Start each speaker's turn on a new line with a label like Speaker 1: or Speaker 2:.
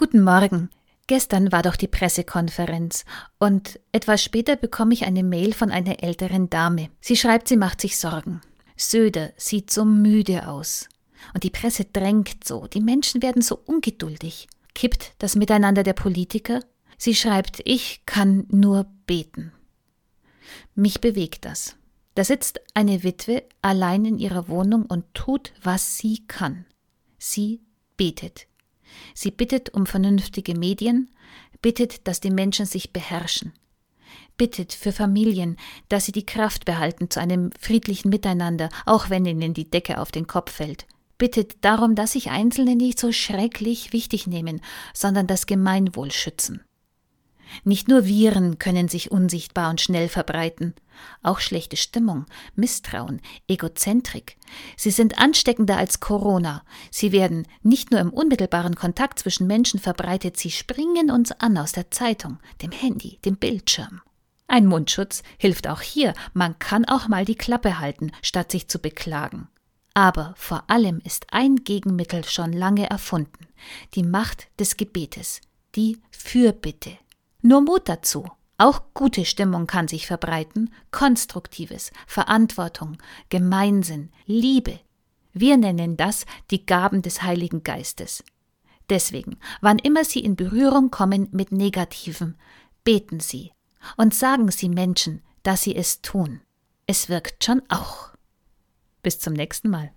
Speaker 1: Guten Morgen. Gestern war doch die Pressekonferenz und etwas später bekomme ich eine Mail von einer älteren Dame. Sie schreibt, sie macht sich Sorgen. Söder sieht so müde aus. Und die Presse drängt so, die Menschen werden so ungeduldig. Kippt das Miteinander der Politiker? Sie schreibt, ich kann nur beten. Mich bewegt das. Da sitzt eine Witwe allein in ihrer Wohnung und tut, was sie kann. Sie betet. Sie bittet um vernünftige Medien, bittet, dass die Menschen sich beherrschen, bittet für Familien, dass sie die Kraft behalten zu einem friedlichen Miteinander, auch wenn ihnen die Decke auf den Kopf fällt, bittet darum, dass sich Einzelne nicht so schrecklich wichtig nehmen, sondern das Gemeinwohl schützen. Nicht nur Viren können sich unsichtbar und schnell verbreiten, auch schlechte Stimmung, Misstrauen, Egozentrik. Sie sind ansteckender als Corona. Sie werden nicht nur im unmittelbaren Kontakt zwischen Menschen verbreitet, sie springen uns an aus der Zeitung, dem Handy, dem Bildschirm. Ein Mundschutz hilft auch hier, man kann auch mal die Klappe halten, statt sich zu beklagen. Aber vor allem ist ein Gegenmittel schon lange erfunden, die Macht des Gebetes, die Fürbitte. Nur Mut dazu. Auch gute Stimmung kann sich verbreiten, Konstruktives, Verantwortung, Gemeinsinn, Liebe. Wir nennen das die Gaben des Heiligen Geistes. Deswegen, wann immer Sie in Berührung kommen mit Negativen, beten Sie und sagen Sie Menschen, dass Sie es tun. Es wirkt schon auch. Bis zum nächsten Mal.